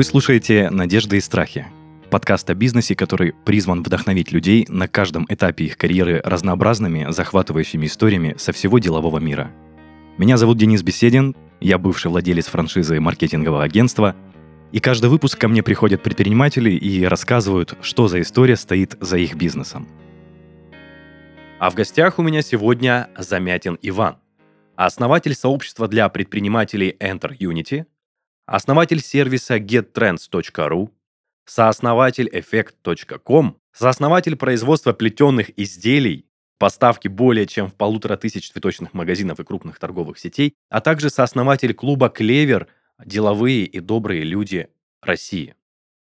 Вы слушаете «Надежды и страхи» – подкаст о бизнесе, который призван вдохновить людей на каждом этапе их карьеры разнообразными, захватывающими историями со всего делового мира. Меня зовут Денис Беседин, я бывший владелец франшизы маркетингового агентства, и каждый выпуск ко мне приходят предприниматели и рассказывают, что за история стоит за их бизнесом. А в гостях у меня сегодня Замятин Иван, основатель сообщества для предпринимателей Enter Unity – основатель сервиса gettrends.ru, сооснователь effect.com, сооснователь производства плетеных изделий, поставки более чем в полутора тысяч цветочных магазинов и крупных торговых сетей, а также сооснователь клуба «Клевер» «Деловые и добрые люди России».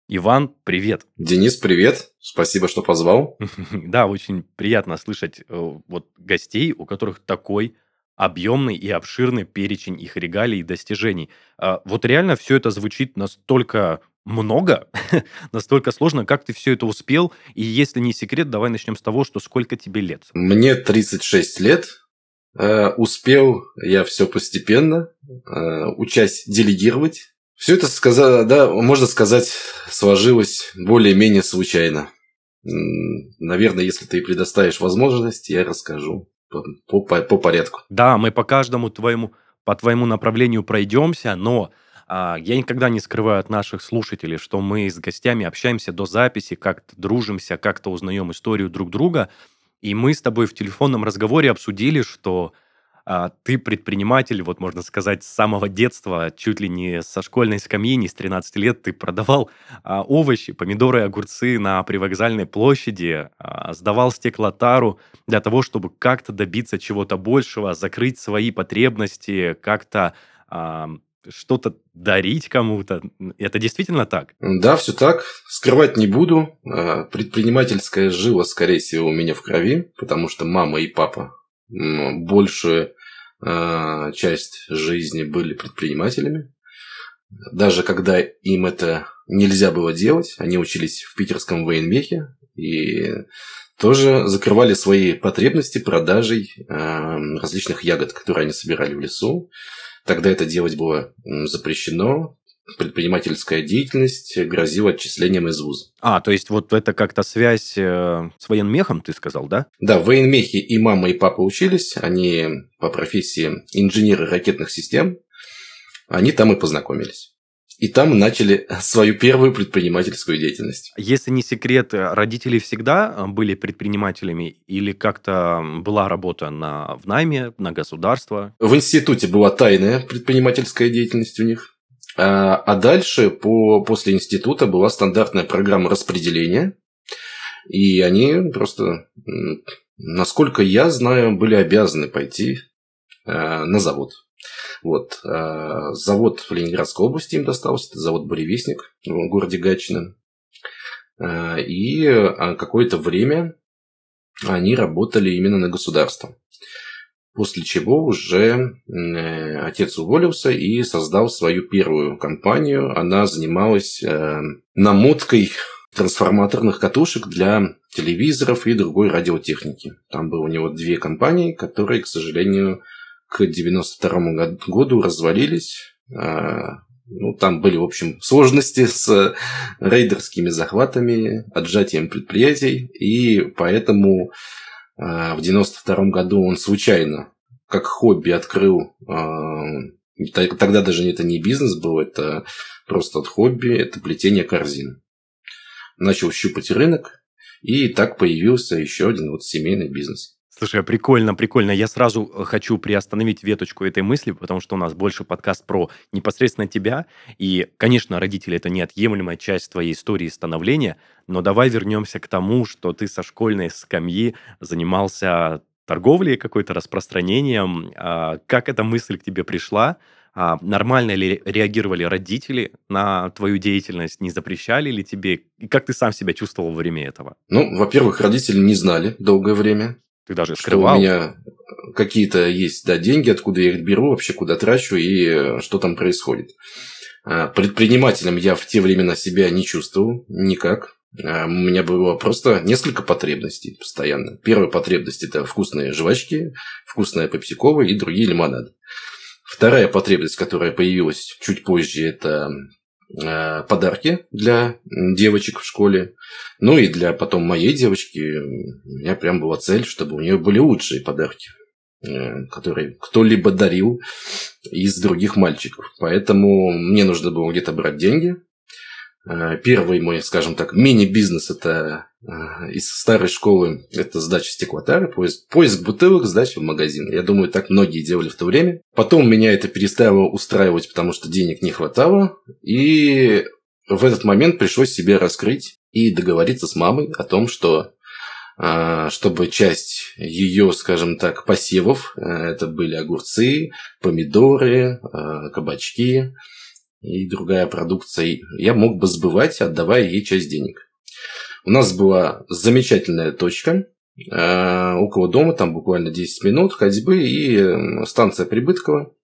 Иван, привет. Денис, привет. Спасибо, что позвал. Да, очень приятно слышать э, вот гостей, у которых такой объемный и обширный перечень их регалий и достижений. А, вот реально все это звучит настолько много, настолько сложно, как ты все это успел, и если не секрет, давай начнем с того, что сколько тебе лет? Мне 36 лет, э, успел я все постепенно, э, учась делегировать. Все это, сказа, да, можно сказать, сложилось более-менее случайно. Наверное, если ты предоставишь возможность, я расскажу по, по, по порядку. Да, мы по каждому твоему, по твоему направлению пройдемся, но а, я никогда не скрываю от наших слушателей, что мы с гостями общаемся до записи, как-то дружимся, как-то узнаем историю друг друга. И мы с тобой в телефонном разговоре обсудили, что ты предприниматель, вот можно сказать, с самого детства, чуть ли не со школьной скамьи, не с 13 лет, ты продавал а, овощи, помидоры, огурцы на привокзальной площади, а, сдавал стеклотару для того, чтобы как-то добиться чего-то большего, закрыть свои потребности, как-то а, что-то дарить кому-то. Это действительно так? Да, все так. Скрывать не буду. А, предпринимательская жила, скорее всего, у меня в крови, потому что мама и папа больше часть жизни были предпринимателями. Даже когда им это нельзя было делать, они учились в питерском военмехе и тоже закрывали свои потребности продажей э, различных ягод, которые они собирали в лесу. Тогда это делать было запрещено предпринимательская деятельность грозила отчислением из вуза. А, то есть вот это как-то связь э, с военмехом, ты сказал, да? Да, в военмехе и мама, и папа учились. Они по профессии инженеры ракетных систем. Они там и познакомились. И там начали свою первую предпринимательскую деятельность. Если не секрет, родители всегда были предпринимателями или как-то была работа на, в найме, на государство? В институте была тайная предпринимательская деятельность у них. А, а дальше по, после института была стандартная программа распределения. И они просто, насколько я знаю, были обязаны пойти а, на завод. Вот. А, завод в Ленинградской области им достался. Это завод «Буревестник» в городе Гатчино. И какое-то время они работали именно на государство. После чего уже э, отец уволился и создал свою первую компанию. Она занималась э, намоткой трансформаторных катушек для телевизоров и другой радиотехники. Там было у него две компании, которые, к сожалению, к 92 году развалились. А, ну, там были, в общем, сложности с рейдерскими захватами, отжатием предприятий, и поэтому в 92 году он случайно, как хобби, открыл а, Тогда даже это не бизнес был, это просто от хобби, это плетение корзин. Начал щупать рынок, и так появился еще один вот семейный бизнес. Слушай, прикольно, прикольно. Я сразу э, хочу приостановить веточку этой мысли, потому что у нас больше подкаст про непосредственно тебя. И, конечно, родители – это неотъемлемая часть твоей истории становления, но давай вернемся к тому, что ты со школьной скамьи занимался торговлей, какой-то распространением. А, как эта мысль к тебе пришла? А, нормально ли реагировали родители на твою деятельность? Не запрещали ли тебе? И как ты сам себя чувствовал во время этого? Ну, во-первых, родители не знали долгое время. Ты даже скрывал. Что у меня какие-то есть да, деньги, откуда я их беру, вообще куда трачу и э, что там происходит. А, предпринимателем я в те времена себя не чувствовал никак. А, у меня было просто несколько потребностей постоянно. Первая потребность – это вкусные жвачки, вкусная пепсикова и другие лимонады. Вторая потребность, которая появилась чуть позже, это подарки для девочек в школе. Ну и для потом моей девочки у меня прям была цель, чтобы у нее были лучшие подарки, э, которые кто-либо дарил из других мальчиков. Поэтому мне нужно было где-то брать деньги. Э, первый мой, скажем так, мини-бизнес – это э, из старой школы – это сдача стеклотары, поиск, поиск бутылок, сдача в магазин. Я думаю, так многие делали в то время. Потом меня это перестало устраивать, потому что денег не хватало. И в этот момент пришлось себе раскрыть и договориться с мамой о том, что э, чтобы часть ее, скажем так, посевов, это были огурцы, помидоры, кабачки, и другая продукция, я мог бы сбывать, отдавая ей часть денег. У нас была замечательная точка э, около дома, там буквально 10 минут ходьбы, и э, станция Прибыткова.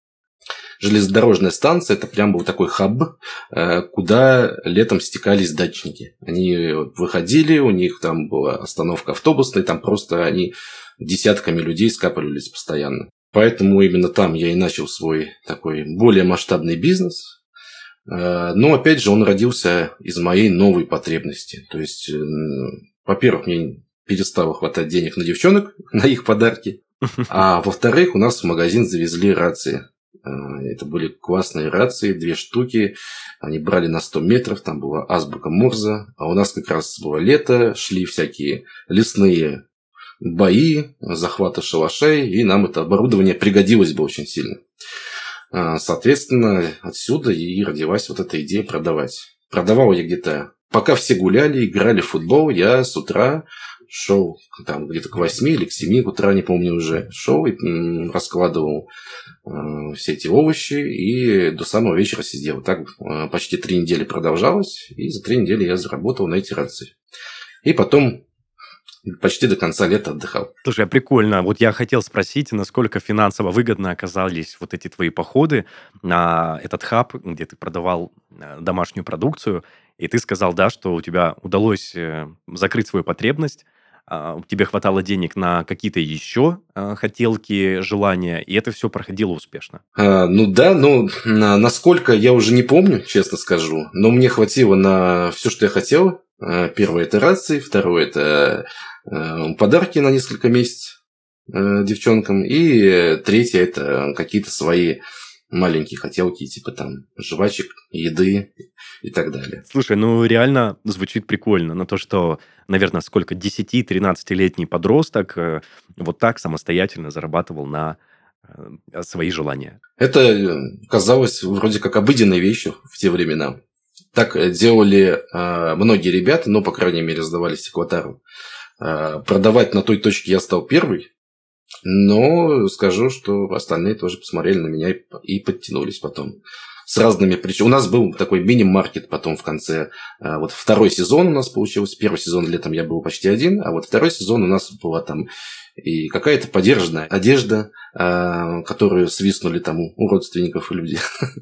Железнодорожная станция, это прям был такой хаб, э, куда летом стекались дачники. Они выходили, у них там была остановка автобусная, там просто они десятками людей скапливались постоянно. Поэтому именно там я и начал свой такой более масштабный бизнес. Э, но, опять же, он родился из моей новой потребности. То есть, э, во-первых, мне перестало хватать денег на девчонок, на их подарки. А во-вторых, у нас в магазин завезли рации. Э, это были классные рации, две штуки. Они брали на 100 метров, там была азбука Морза. А у нас как раз было лето, шли всякие лесные бои, захваты шалашей, и нам это оборудование пригодилось бы очень сильно. А, соответственно, отсюда и родилась вот эта идея продавать. Продавал я где-то... Пока все гуляли, играли в футбол, я с утра шел там где-то к 8 или к 7 утра, не помню уже, шел и раскладывал э, все эти овощи и до самого вечера сидел. Так э, почти три недели продолжалось, и за три недели я заработал на эти рации. И потом почти до конца лета отдыхал. Слушай, а прикольно. Вот я хотел спросить, насколько финансово выгодно оказались вот эти твои походы на этот хаб, где ты продавал э, домашнюю продукцию, и ты сказал, да, что у тебя удалось э, закрыть свою потребность, а, тебе хватало денег на какие-то еще э, хотелки, желания, и это все проходило успешно. А, ну да, ну насколько я уже не помню, честно скажу, но мне хватило на все, что я хотел. Первое это рации, второе это Э, подарки на несколько месяцев э, девчонкам. И третье – это какие-то свои маленькие хотелки, типа там жвачек, еды и так далее. Слушай, ну реально звучит прикольно. На то, что, наверное, сколько, 10-13-летний подросток э, вот так самостоятельно зарабатывал на свои желания. Это казалось вроде как обыденной вещью в те времена. Так делали э, многие ребята, но, по крайней мере, сдавали стеклотару. Э, продавать на той точке я стал первый, но скажу, что остальные тоже посмотрели на меня и подтянулись потом. С разными причинами. У нас был такой мини-маркет потом в конце. Э, вот второй сезон у нас получился. Первый сезон летом я был почти один, а вот второй сезон у нас была там и какая-то подержанная одежда, э, которую свистнули там у родственников и людей.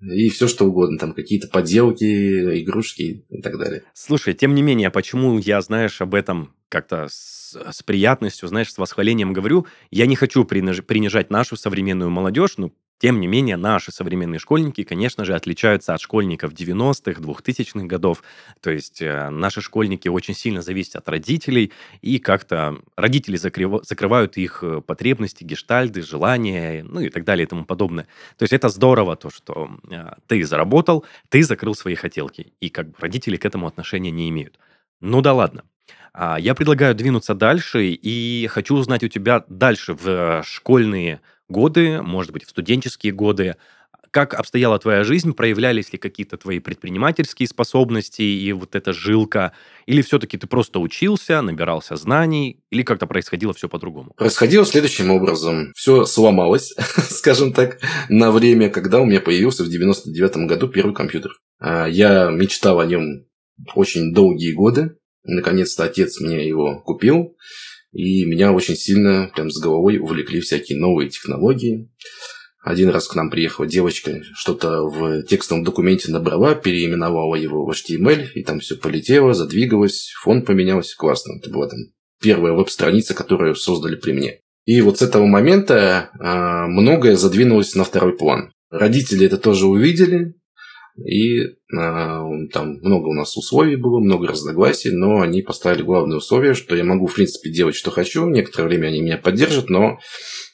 и все что угодно, там какие-то поделки, игрушки и так далее. Слушай, тем не менее, почему я, знаешь, об этом как-то с, с приятностью, знаешь, с восхвалением говорю, я не хочу принижать нашу современную молодежь, ну, тем не менее, наши современные школьники, конечно же, отличаются от школьников 90-х, 2000-х годов. То есть э, наши школьники очень сильно зависят от родителей, и как-то родители закрыв... закрывают их э, потребности, гештальды, желания, ну и так далее и тому подобное. То есть это здорово, то, что э, ты заработал, ты закрыл свои хотелки, и как бы родители к этому отношения не имеют. Ну да ладно. А, я предлагаю двинуться дальше, и хочу узнать у тебя дальше в школьные годы, может быть, в студенческие годы, как обстояла твоя жизнь, проявлялись ли какие-то твои предпринимательские способности и вот эта жилка, или все-таки ты просто учился, набирался знаний, или как-то происходило все по-другому? Происходило следующим образом. Все сломалось, скажем так, на время, когда у меня появился в 99 году первый компьютер. А, я мечтал о нем очень долгие годы. Наконец-то отец мне его купил. И меня очень сильно, прям с головой, увлекли всякие новые технологии. Один раз к нам приехала девочка, что-то в текстовом документе набрала, переименовала его в HTML, и там все полетело, задвигалось, фон поменялся. Классно. Это была там первая веб-страница, которую создали при мне. И вот с этого момента э, многое задвинулось на второй план. Родители это тоже увидели, и э, там много у нас условий было, много разногласий, но они поставили главное условие, что я могу, в принципе, делать, что хочу. Некоторое время они меня поддержат, но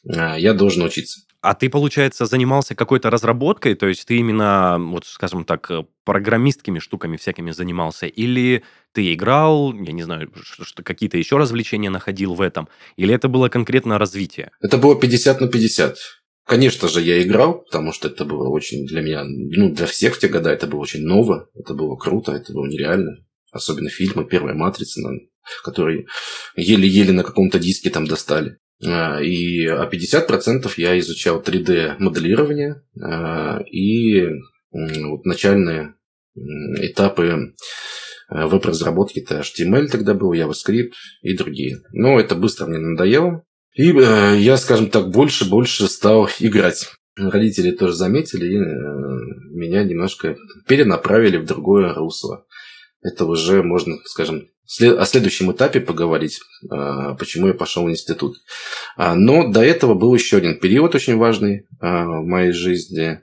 э, я должен учиться. А ты, получается, занимался какой-то разработкой, то есть ты именно, вот, скажем так, э, программистскими штуками всякими занимался, или ты играл, я не знаю, что какие-то еще развлечения находил в этом, или это было конкретно развитие? Это было 50 на 50. Конечно же, я играл, потому что это было очень для меня, ну, для всех в те годы это было очень ново, это было круто, это было нереально. Особенно фильмы «Первая матрица», которые еле-еле на каком-то диске там достали. А, и а 50% я изучал 3D-моделирование а, и вот начальные этапы веб-разработки. Это HTML тогда был, JavaScript и другие. Но это быстро мне надоело. И э, я, скажем так, больше-больше стал играть. Родители тоже заметили и э, меня немножко перенаправили в другое русло. Это уже можно, скажем, о следующем этапе поговорить, а, почему я пошел в институт. А, но до этого был еще один период очень важный а, в моей жизни.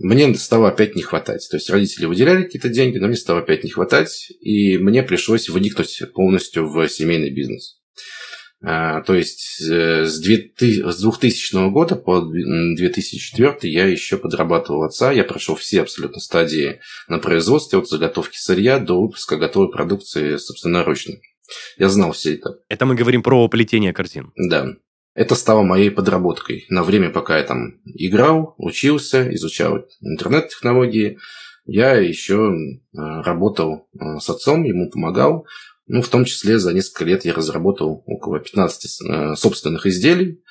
Мне стало опять не хватать. То есть родители выделяли какие-то деньги, но мне стало опять не хватать. И мне пришлось вникнуть полностью в семейный бизнес. То есть э, с 2000 года по 2004 я еще подрабатывал отца. Я прошел все абсолютно стадии на производстве, от заготовки сырья до выпуска готовой продукции собственноручно. Я знал все это. Это мы говорим про плетение корзин. Да. Это стало моей подработкой. На время, пока я там играл, учился, изучал интернет-технологии, я еще э, работал э, с отцом, ему помогал. Ну, в том числе за несколько лет я разработал около 15 э, собственных изделий,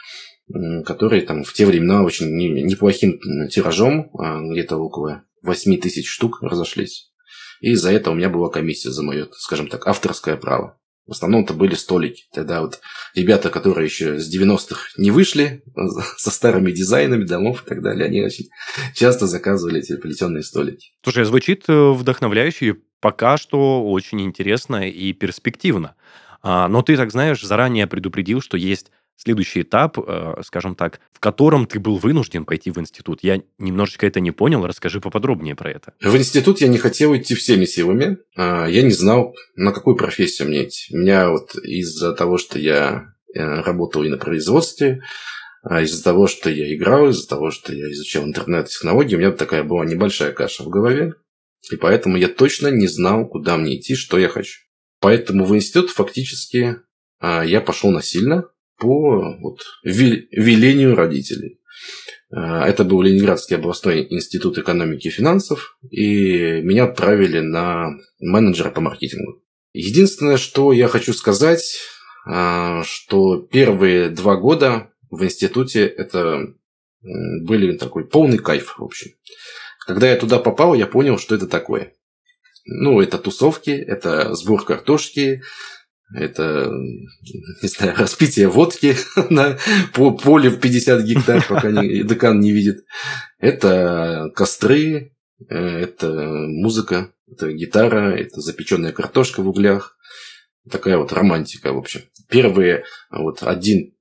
которые там в те времена очень неплохим тиражом, а, где-то около 8 тысяч штук разошлись. И за это у меня была комиссия за мое, скажем так, авторское право. В основном это были столики. Тогда вот ребята, которые еще с 90-х не вышли, со старыми дизайнами домов и так далее, они очень часто заказывали эти плетеные столики. Слушай, звучит э, вдохновляюще, пока что очень интересно и перспективно. А, но ты, так знаешь, заранее предупредил, что есть следующий этап, э, скажем так, в котором ты был вынужден пойти в институт. Я немножечко это не понял, расскажи поподробнее про это. В институт я не хотел идти всеми силами. А, я не знал, на какую профессию мне идти. Меня вот из-за того, что я э, работал и на производстве, а из-за того, что я играл, из-за того, что я изучал интернет-технологии, у меня такая была небольшая каша в голове. И поэтому я точно не знал, куда мне идти, что я хочу. Поэтому в институт фактически а, я пошел насильно, по вот, велению родителей. А, это был Ленинградский областной институт экономики и финансов, и меня отправили на менеджера по маркетингу. Единственное, что я хочу сказать, а, что первые два года в институте это были такой полный кайф, в общем. Когда я туда попал, я понял, что это такое. Ну, это тусовки, это сбор картошки, это, не знаю, распитие водки на поле в 50 гектар, пока декан не видит. Это костры, э, это музыка, это гитара, это запеченная картошка в углях. Такая вот романтика, в общем. Первые вот один,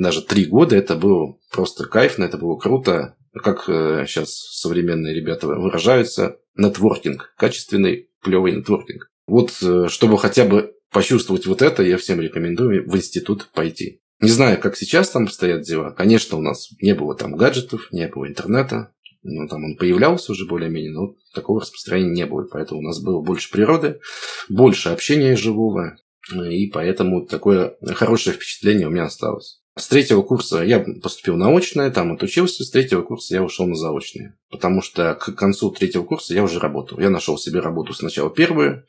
даже три года это было просто кайфно, это было круто. Как сейчас э, современные ребята выражаются, нетворкинг, качественный, клевый нетворкинг. Вот э, чтобы хотя бы почувствовать вот это, я всем рекомендую в институт пойти. Не знаю, как сейчас там стоят дела. Конечно, у нас не было там гаджетов, не было интернета. Ну, там он появлялся уже более-менее, но такого распространения не было. Поэтому у нас было больше природы, больше общения живого. И поэтому такое хорошее впечатление у меня осталось. С третьего курса я поступил на очное, там отучился, с третьего курса я ушел на заочное. Потому что к концу третьего курса я уже работал. Я нашел себе работу сначала первую.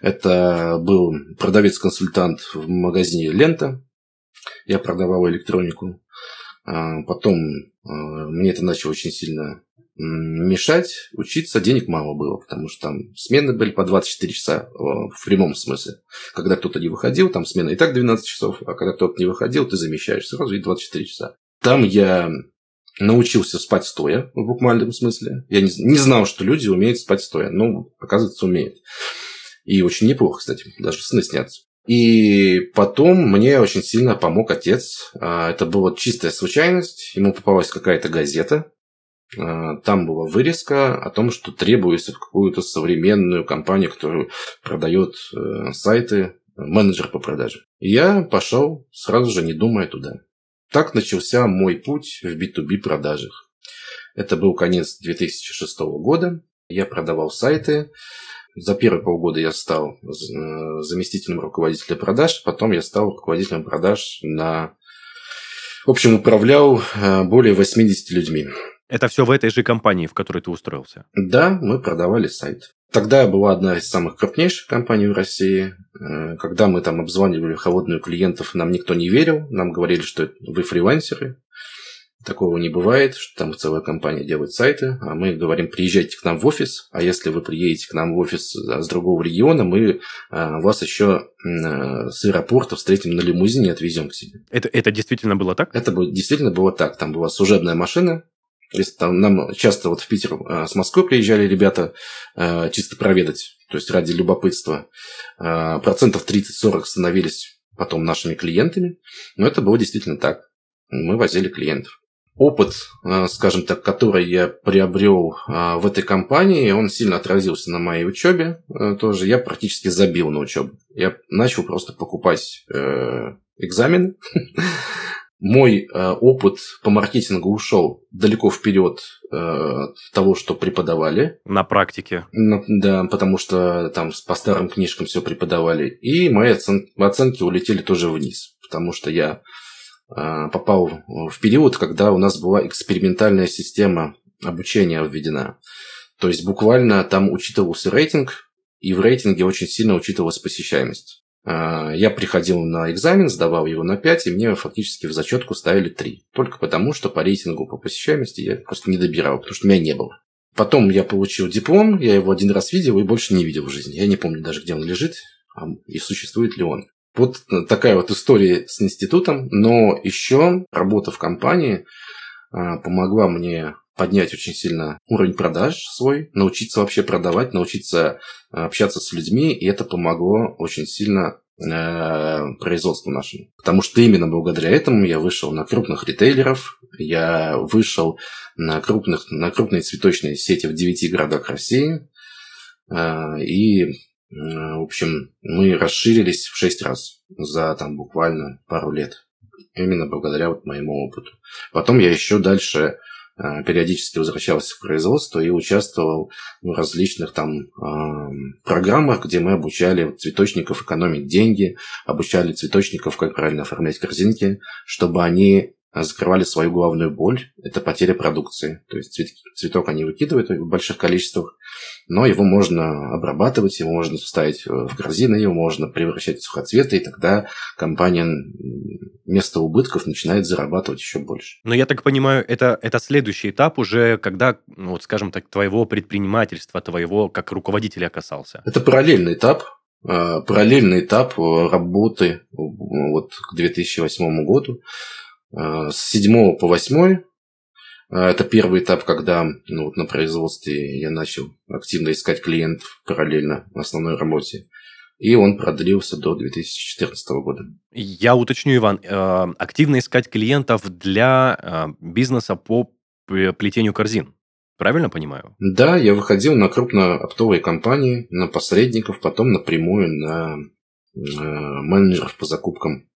Это был продавец-консультант в магазине «Лента». Я продавал электронику. А потом а, мне это начало очень сильно мешать учиться денег мало было, потому что там смены были по 24 часа в прямом смысле. Когда кто-то не выходил, там смена и так 12 часов, а когда кто-то не выходил, ты замещаешь сразу и 24 часа. Там я научился спать стоя, в буквальном смысле. Я не, не знал, что люди умеют спать стоя, но, оказывается, умеют. И очень неплохо, кстати, даже сны снятся. И потом мне очень сильно помог отец. А, это была чистая случайность. Ему попалась какая-то газета, там была вырезка о том, что требуется какую-то современную компанию, которая продает э, сайты, менеджер по продаже. И я пошел сразу же, не думая, туда. Так начался мой путь в B2B продажах. Это был конец 2006 года. Я продавал сайты. За первые полгода я стал э, заместителем руководителя продаж, потом я стал руководителем продаж на... В общем, управлял э, более 80 людьми. Это все в этой же компании, в которой ты устроился? Да, мы продавали сайт. Тогда была одна из самых крупнейших компаний в России. Э, когда мы там обзванивали холодную клиентов, нам никто не верил. Нам говорили, что вы фрилансеры. Такого не бывает, что там целая компания делает сайты, а мы говорим, приезжайте к нам в офис, а если вы приедете к нам в офис с другого региона, мы а, вас еще с аэропорта встретим на лимузине и отвезем к себе. Это, это действительно было так? Это действительно было так. Там была служебная машина, если там нам часто вот в Питер э, с Москвы приезжали ребята э, чисто проведать, то есть ради любопытства, э, процентов 30-40 становились потом нашими клиентами, но это было действительно так. Мы возили клиентов. Опыт, скажем так, который я приобрел в этой компании, он сильно отразился на моей учебе тоже. Я практически забил на учебу. Я начал просто покупать экзамены мой э, опыт по маркетингу ушел далеко вперед э, того, что преподавали. На практике. На, да, потому что там по старым книжкам все преподавали. И мои оцен, оценки улетели тоже вниз, потому что я э, попал в период, когда у нас была экспериментальная система обучения введена. То есть буквально там учитывался рейтинг, и в рейтинге очень сильно учитывалась посещаемость. А, я приходил на экзамен, сдавал его на 5, и мне фактически в зачетку ставили 3. Только потому, что по рейтингу по посещаемости я просто не добирал, потому что меня не было. Потом я получил диплом, я его один раз видел и больше не видел в жизни. Я не помню даже, где он лежит а, и существует ли он. Вот такая вот история с институтом, но еще работа в компании а, помогла мне поднять очень сильно уровень продаж свой, научиться вообще продавать, научиться э, общаться с людьми, и это помогло очень сильно э, производству нашему. Потому что именно благодаря этому я вышел на крупных ритейлеров, я вышел на, крупных, на крупные цветочные сети в 9 городах России, э, и в общем, мы расширились в 6 раз за там буквально пару лет. Именно благодаря вот моему опыту. Потом я еще дальше периодически возвращался в производство и участвовал в различных там э, программах, где мы обучали цветочников экономить деньги, обучали цветочников, как правильно оформлять корзинки, чтобы они закрывали свою главную боль – это потеря продукции. То есть цветок они выкидывают в больших количествах, но его можно обрабатывать, его можно вставить в корзины, его можно превращать в сухоцветы, и тогда компания вместо убытков начинает зарабатывать еще больше. Но я так понимаю, это, это следующий этап уже, когда, ну, вот, скажем так, твоего предпринимательства, твоего как руководителя касался. Это параллельный этап, а, параллельный этап работы вот к 2008 году. А, с 7 по 8 а, это первый этап, когда ну, вот на производстве я начал активно искать клиентов параллельно основной работе. И он продлился до 2014 года. Я уточню, Иван, э, активно искать клиентов для э, бизнеса по плетению корзин. Правильно понимаю? Да, я выходил на крупно-оптовые компании, на посредников, потом напрямую на э, менеджеров по закупкам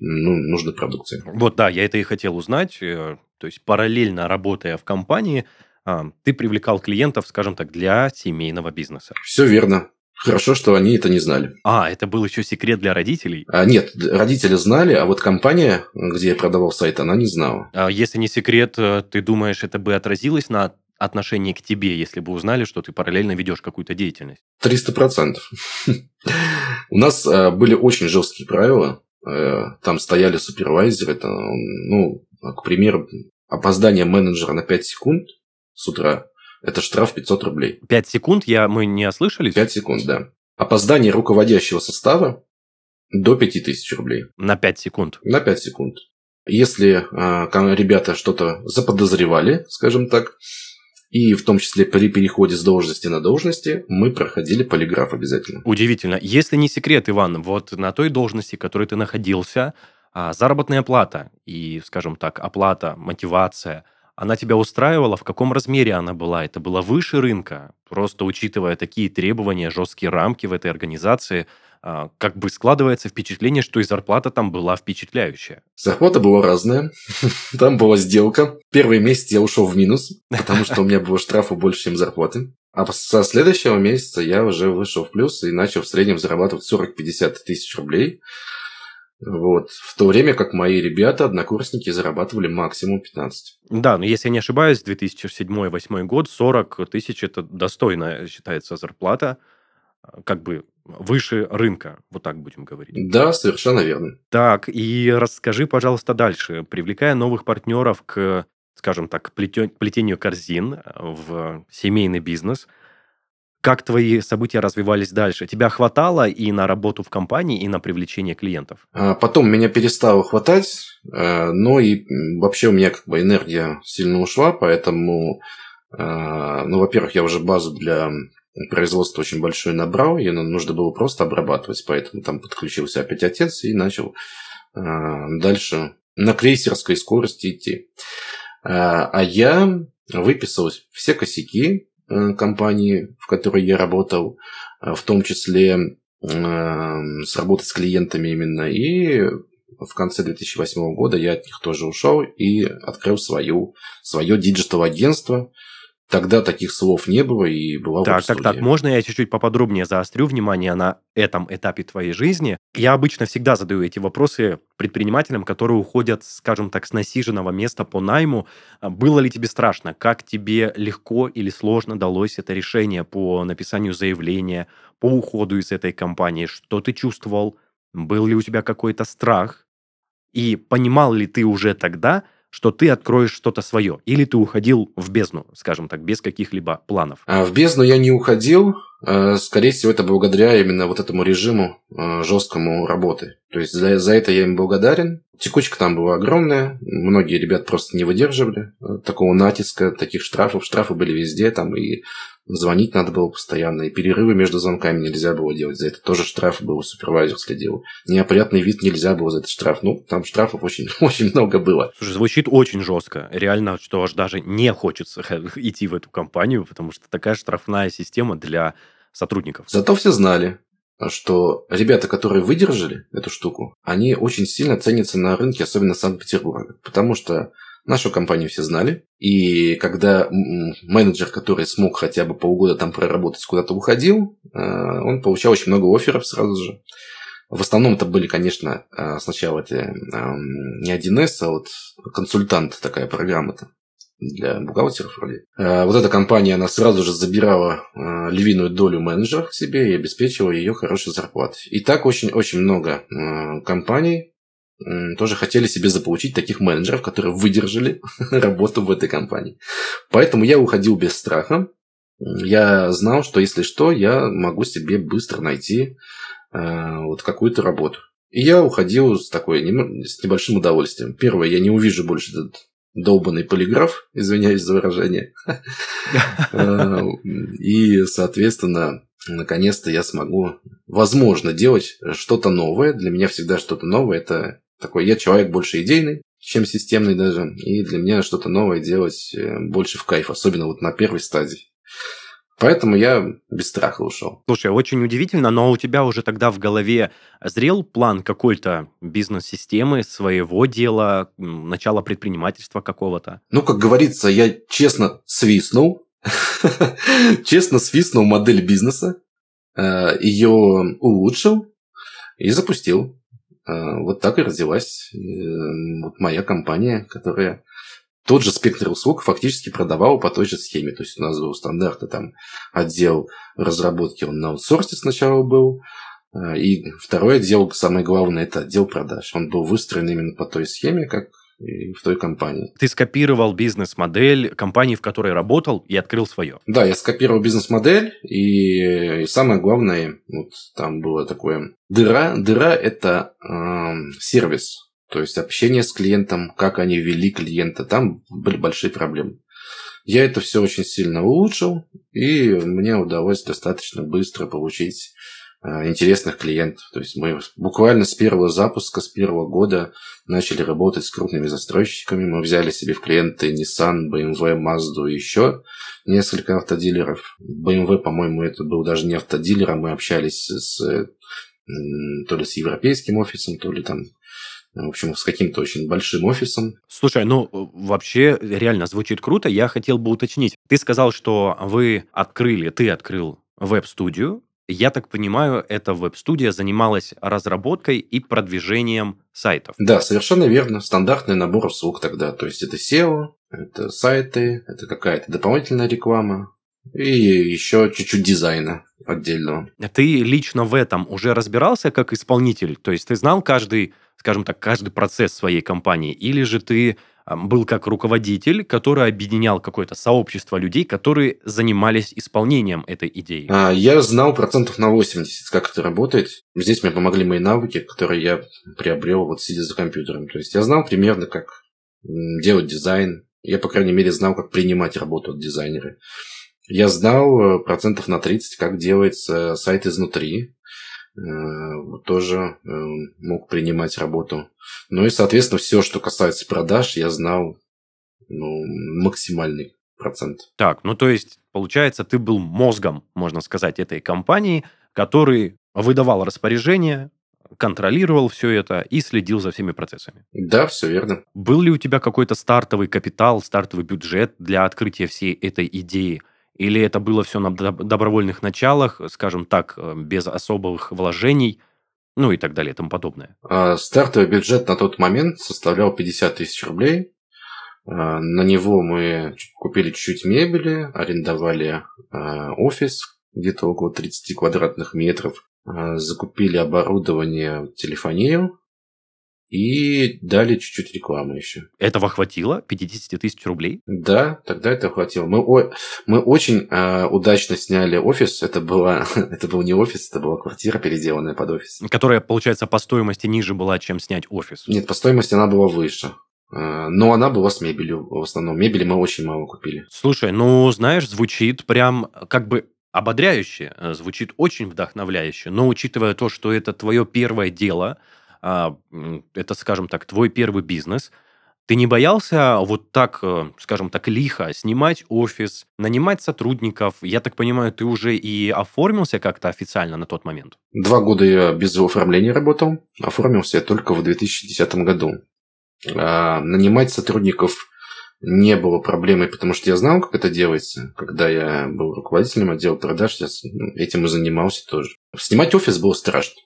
ну, нужной продукции. Вот, да, я это и хотел узнать. Э, то есть параллельно работая в компании, а, ты привлекал клиентов, скажем так, для семейного бизнеса. Все верно. Хорошо, что они это не знали. А, это был еще секрет для родителей? А, нет, родители знали, а вот компания, где я продавал сайт, она не знала. А если не секрет, э, ты думаешь, это бы отразилось на отношении к тебе, если бы узнали, что ты параллельно ведешь какую-то деятельность? Триста процентов. У нас э, были очень жесткие правила. Э, там стояли супервайзеры, это, ну, к примеру, опоздание менеджера на 5 секунд с утра – это штраф 500 рублей. 5 секунд? Я, мы не ослышались? 5 секунд, да. Опоздание руководящего состава до 5000 рублей. На 5 секунд? На 5 секунд. Если э, ребята что-то заподозревали, скажем так, и в том числе при переходе с должности на должности мы проходили полиграф обязательно. Удивительно. Если не секрет, Иван, вот на той должности, в которой ты находился, а, заработная плата и, скажем так, оплата, мотивация, она тебя устраивала? В каком размере она была? Это было выше рынка? Просто учитывая такие требования, жесткие рамки в этой организации, как бы складывается впечатление, что и зарплата там была впечатляющая. Зарплата была разная. Там была сделка. Первый месяц я ушел в минус, потому что у меня было штрафа больше, чем зарплаты. А со следующего месяца я уже вышел в плюс и начал в среднем зарабатывать 40-50 тысяч рублей. Вот. В то время как мои ребята, однокурсники, зарабатывали максимум 15. Да, но если я не ошибаюсь, 2007-2008 год 40 тысяч – это достойная считается зарплата, как бы выше рынка, вот так будем говорить. Да, совершенно верно. Так, и расскажи, пожалуйста, дальше. Привлекая новых партнеров к, скажем так, плетению корзин в семейный бизнес – как твои события развивались дальше? Тебя хватало и на работу в компании, и на привлечение клиентов? А потом меня перестало хватать, э, но и вообще у меня как бы энергия сильно ушла, поэтому, э, ну, во-первых, я уже базу для производства очень большой набрал, и нужно было просто обрабатывать, поэтому там подключился опять отец и начал э, дальше на крейсерской скорости идти. А я выписал все косяки, Э, компании, в которой я работал, э, в том числе э, с работы с клиентами именно. И в конце 2008 года я от них тоже ушел и открыл свою, свое digital-агентство, Тогда таких слов не было и была Так, так, так, можно я чуть-чуть поподробнее заострю внимание на этом этапе твоей жизни? Я обычно всегда задаю эти вопросы предпринимателям, которые уходят, скажем так, с насиженного места по найму. А было ли тебе страшно? Как тебе легко или сложно далось это решение по написанию заявления, по уходу из этой компании? Что ты чувствовал? Был ли у тебя какой-то страх? И понимал ли ты уже тогда, что ты откроешь что-то свое, или ты уходил в бездну, скажем так, без каких-либо планов? А в бездну я не уходил, скорее всего, это благодаря именно вот этому режиму а, жесткому работы. То есть за, за это я им благодарен. Текучка там была огромная, многие ребят просто не выдерживали а, такого натиска, таких штрафов. Штрафы были везде, там и Звонить надо было постоянно, и перерывы между звонками нельзя было делать. За это тоже штраф был, супервайзер следил. Неопрятный вид нельзя было за этот штраф. Ну, там штрафов очень, очень много было. Слушай, звучит очень жестко. Реально, что аж даже не хочется идти в эту компанию, потому что такая штрафная система для сотрудников. Зато все знали, что ребята, которые выдержали эту штуку, они очень сильно ценятся на рынке, особенно Санкт-Петербурга. Потому что Нашу компанию все знали. И когда менеджер, который смог хотя бы полгода там проработать, куда-то уходил, э, он получал очень много офферов сразу же. В основном это были, конечно, э, сначала это эм, не 1С, а вот консультант такая программа-то для бухгалтеров вроде. Э, вот эта компания, она сразу же забирала львиную долю менеджеров к себе и обеспечивала ее хорошей зарплатой. И так очень-очень много компаний тоже хотели себе заполучить таких менеджеров, которые выдержали работу в этой компании. Поэтому я уходил без страха. Я знал, что если что, я могу себе быстро найти вот какую-то работу. И я уходил с такой с небольшим удовольствием. Первое, я не увижу больше этот долбанный полиграф, извиняюсь за выражение. Э, и, соответственно, наконец-то я смогу, возможно, делать что-то новое. Для меня всегда что-то новое – это такой, я человек больше идейный, чем системный даже. И для меня что-то новое делать э, больше в кайф, особенно вот на первой стадии. Поэтому я без страха ушел. Слушай, очень удивительно, но у тебя уже тогда в голове зрел план какой-то бизнес-системы, своего дела, начала предпринимательства какого-то? Ну, как говорится, я честно свистнул, честно свистнул модель бизнеса, э, ее улучшил и запустил. А, вот так и родилась э, вот моя компания, которая тот же спектр услуг фактически продавала по той же схеме. То есть у нас был стандартный там отдел разработки, он на аутсорсе сначала был, а, и второй отдел, самое главное, это отдел продаж. Он был выстроен именно по той схеме, как в той компании. Ты скопировал бизнес-модель компании, в которой работал, и открыл свое. Да, я скопировал бизнес-модель, и, и самое главное, вот там было такое дыра. Дыра – это э, сервис, то есть общение с клиентом, как они вели клиента. Там были большие проблемы. Я это все очень сильно улучшил, и мне удалось достаточно быстро получить Э, интересных клиентов. То есть мы буквально с первого запуска, с первого года начали работать с крупными застройщиками. Мы взяли себе в клиенты Nissan, BMW, Mazda и еще несколько автодилеров. BMW, по-моему, это был даже не автодилер, а мы общались с, то ли с европейским офисом, то ли там в общем, с каким-то очень большим офисом. Слушай, ну вообще реально звучит круто. Я хотел бы уточнить. Ты сказал, что вы открыли, ты открыл веб-студию, я так понимаю, эта веб-студия занималась разработкой и продвижением сайтов. Да, совершенно верно. Стандартный набор услуг тогда. То есть это SEO, это сайты, это какая-то дополнительная реклама и еще чуть-чуть дизайна отдельного. Ты лично в этом уже разбирался как исполнитель? То есть ты знал каждый, скажем так, каждый процесс своей компании? Или же ты был как руководитель, который объединял какое-то сообщество людей, которые занимались исполнением этой идеи? А, я знал процентов на 80, как это работает. Здесь мне помогли мои навыки, которые я приобрел, вот сидя за компьютером. То есть я знал примерно, как делать дизайн. Я, по крайней мере, знал, как принимать работу от дизайнера. Я знал э, процентов на 30, как делается сайт изнутри. Э, тоже э, мог принимать работу. Ну и, соответственно, все, что касается продаж, я знал ну, максимальный процент. Так, ну то есть, получается, ты был мозгом, можно сказать, этой компании, который выдавал распоряжение, контролировал все это и следил за всеми процессами. Да, все верно. Был ли у тебя какой-то стартовый капитал, стартовый бюджет для открытия всей этой идеи? Или это было все на добровольных началах, скажем так, э, без особых вложений, ну и так далее и тому подобное? А, стартовый бюджет на тот момент составлял 50 тысяч рублей. А, на него мы купили чуть-чуть мебели, арендовали а, офис где-то около 30 квадратных метров, закупили оборудование, телефонию, и дали чуть-чуть рекламы еще. Этого хватило? 50 тысяч рублей? Да, тогда это хватило. Мы, о, мы очень э, удачно сняли офис. Это, была, это был не офис, это была квартира, переделанная под офис. Которая, получается, по стоимости ниже была, чем снять офис. Нет, по стоимости она была выше. Э, но она была с мебелью в основном. Мебели мы очень мало купили. Слушай, ну, знаешь, звучит прям как бы ободряюще, э, звучит очень вдохновляюще. Но учитывая то, что это твое первое дело – а, это, скажем так, твой первый бизнес, ты не боялся вот так, э, скажем так, лихо снимать офис, нанимать сотрудников? Я так понимаю, ты уже и оформился как-то официально на тот момент? Два года я без оформления работал. Оформился я только в 2010 году. А, нанимать сотрудников не было проблемой, потому что я знал, как это делается. Когда я был руководителем отдела продаж, я этим и занимался тоже. Снимать офис было страшно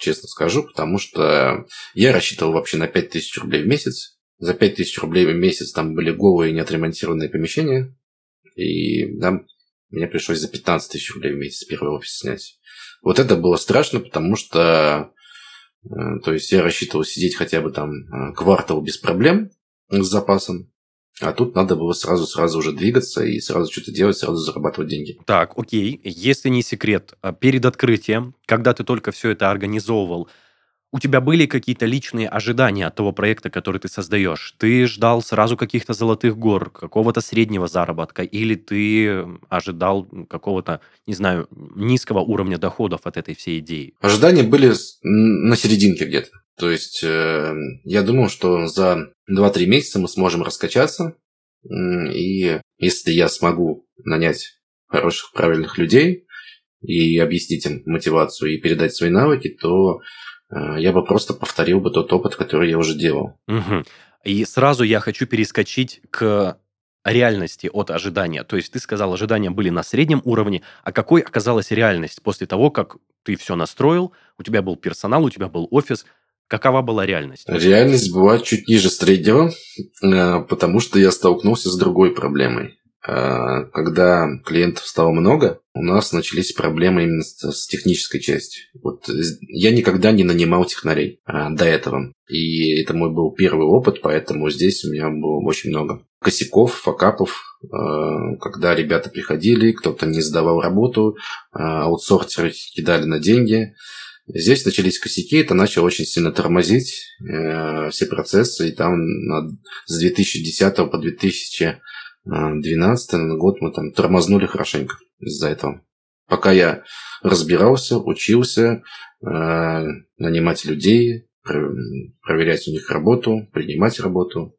честно скажу, потому что я рассчитывал вообще на 5000 рублей в месяц. За 5000 рублей в месяц там были голые неотремонтированные помещения. И нам, мне пришлось за 15 тысяч рублей в месяц первый офис снять. Вот это было страшно, потому что э, то есть я рассчитывал сидеть хотя бы там э, квартал без проблем с запасом. А тут надо было сразу-сразу уже двигаться и сразу что-то делать, сразу зарабатывать деньги. Так, окей. Если не секрет, а перед открытием, когда ты только все это организовывал, у тебя были какие-то личные ожидания от того проекта, который ты создаешь? Ты ждал сразу каких-то золотых гор, какого-то среднего заработка, или ты ожидал какого-то, не знаю, низкого уровня доходов от этой всей идеи? Ожидания были на серединке где-то. То есть э, я думал, что за 2-3 месяца мы сможем раскачаться. И если я смогу нанять хороших, правильных людей и объяснить им мотивацию и передать свои навыки, то э, я бы просто повторил бы тот опыт, который я уже делал. Угу. И сразу я хочу перескочить к реальности от ожидания. То есть ты сказал, ожидания были на среднем уровне, а какой оказалась реальность после того, как ты все настроил, у тебя был персонал, у тебя был офис – Какова была реальность? Реальность была чуть ниже среднего, э, потому что я столкнулся с другой проблемой. Э, когда клиентов стало много, у нас начались проблемы именно с технической частью. Вот я никогда не нанимал технарей э, до этого. И это мой был первый опыт, поэтому здесь у меня было очень много косяков, факапов, когда ребята приходили, кто-то не сдавал работу, аутсортеры кидали на деньги. Здесь начались косяки, это начало очень сильно тормозить э, все процессы, и там на, с 2010 по 2012 год мы там тормознули хорошенько из-за этого. пока я разбирался, учился, э, нанимать людей, проверять у них работу, принимать работу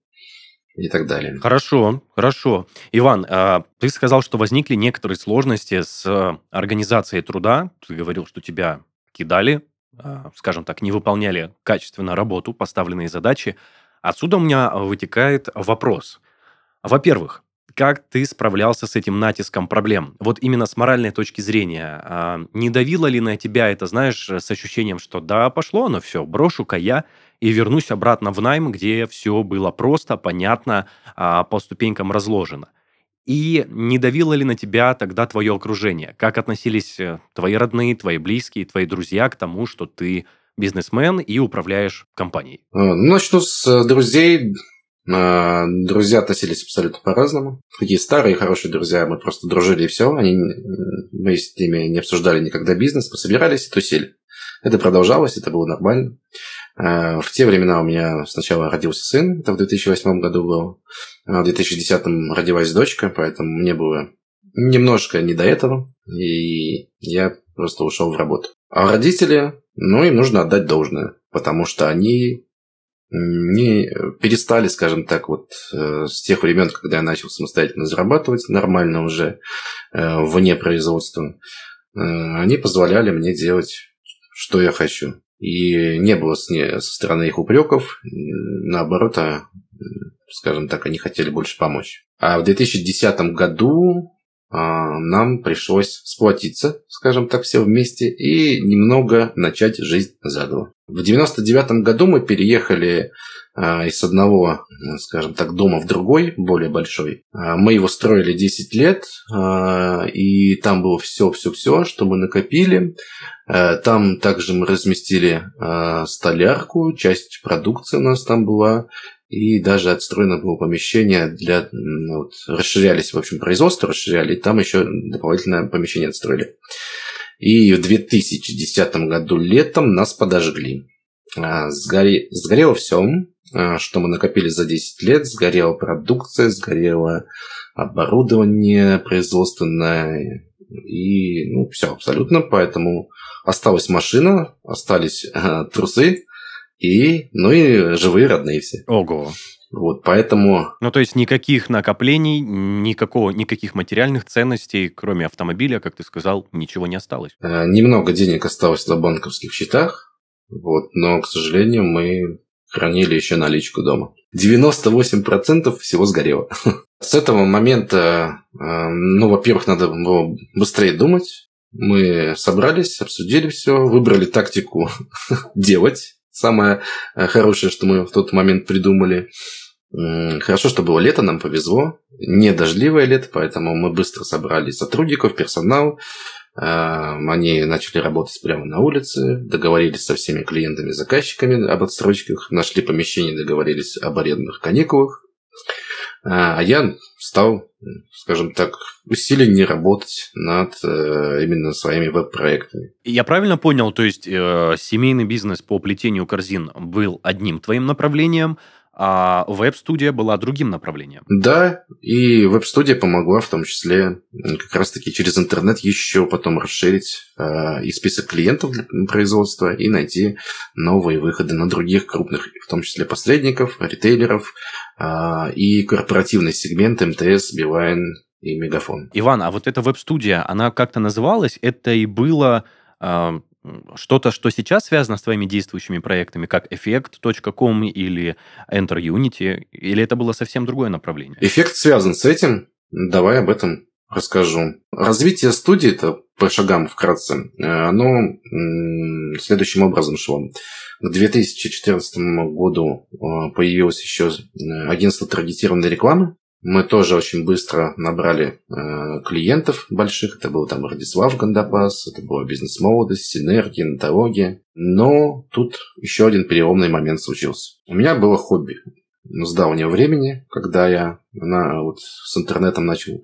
и так далее. Хорошо, хорошо. Иван, а, ты сказал, что возникли некоторые сложности с организацией труда. Ты говорил, что тебя кидали, а, скажем так, не выполняли качественно работу, поставленные задачи. Отсюда у меня вытекает вопрос. Во-первых, как ты справлялся с этим натиском проблем? Вот именно с моральной точки зрения. А, не давило ли на тебя это, знаешь, с ощущением, что да, пошло оно все, брошу-ка я и вернусь обратно в найм, где все было просто, понятно, а, по ступенькам разложено? И не давило ли на тебя тогда твое окружение? Как относились э, твои родные, твои близкие, твои друзья к тому, что ты бизнесмен и управляешь компанией? Ну, начну с э, друзей. А, друзья относились абсолютно по-разному. Такие старые хорошие друзья, мы просто дружили и все. Они, мы с ними не обсуждали никогда бизнес, мы собирались и тусили. Это продолжалось, это было нормально. А, в те времена у меня сначала родился сын, это в 2008 году было. А в 2010 родилась дочка, поэтому мне было немножко не до этого, и я просто ушел в работу. А родители, ну, им нужно отдать должное, потому что они не перестали, скажем так, вот э, с тех времен, когда я начал самостоятельно зарабатывать нормально уже э, вне производства, э, они позволяли мне делать, что я хочу. И не было со стороны их упреков, наоборот, а, скажем так, они хотели больше помочь. А в 2010 году а, нам пришлось сплотиться, скажем так, все вместе и немного начать жизнь заново. В 99 году мы переехали из одного, скажем так, дома в другой, более большой. А, мы его строили 10 лет, и там было все-все-все, что мы накопили. Там также мы разместили столярку, часть продукции у нас там была, и даже отстроено было помещение для... Вот, расширялись, в общем, производство расширяли, и там еще дополнительное помещение отстроили. И в 2010 году летом нас подожгли. А, сгоре... Сгорело все, а, что мы накопили за 10 лет. Сгорела продукция, сгорело оборудование производственное. И, ну, все абсолютно. Поэтому осталась машина, остались э, трусы, и, ну и живые родные все. Ого. Вот, поэтому... Ну, то есть никаких накоплений, никакого, никаких материальных ценностей, кроме автомобиля, как ты сказал, ничего не осталось. Э, немного денег осталось на банковских счетах, вот, но, к сожалению, мы хранили еще наличку дома. 98% всего сгорело. С этого момента, э, ну, во-первых, надо было быстрее думать. Мы собрались, обсудили все, выбрали тактику делать самое э, хорошее, что мы в тот момент придумали. Хорошо, что было лето, нам повезло. Не дождливое лето, поэтому мы быстро собрали сотрудников, персонал. Э, они начали работать прямо на улице, договорились со всеми клиентами, заказчиками об отсрочках, нашли помещение, договорились об арендных каникулах. Э, а я стал, скажем так, усиленнее работать над э, именно своими веб-проектами. Я правильно понял, то есть э, семейный бизнес по плетению корзин был одним твоим направлением, а веб-студия была другим направлением. Да, и веб-студия помогла в том числе как раз-таки через интернет еще потом расширить э, и список клиентов для производства и найти новые выходы на других крупных, в том числе посредников, ритейлеров э, и корпоративный сегмент МТС, Билайн и Мегафон. Иван, а вот эта веб-студия, она как-то называлась? Это и было... Э что-то, что сейчас связано с твоими действующими проектами, как Effect.com или Enter Unity, или это было совсем другое направление? Эффект связан с этим. Давай об этом расскажу. Развитие студии, это по шагам вкратце, э, оно следующим образом шло. К 2014 году э, появилось еще э, агентство таргетированной рекламы, мы тоже очень быстро набрали э, клиентов больших. Это был там Радислав Гандапас, это была бизнес-молодость, синергия, нотология. Но тут еще один переломный момент случился. У меня было хобби с давнего времени, когда я на, вот, с интернетом начал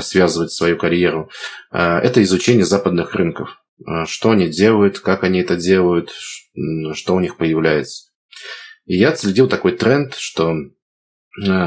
связывать свою карьеру. Э, это изучение западных рынков. Э, что они делают, как они это делают, что у них появляется. И я отследил такой тренд, что Э,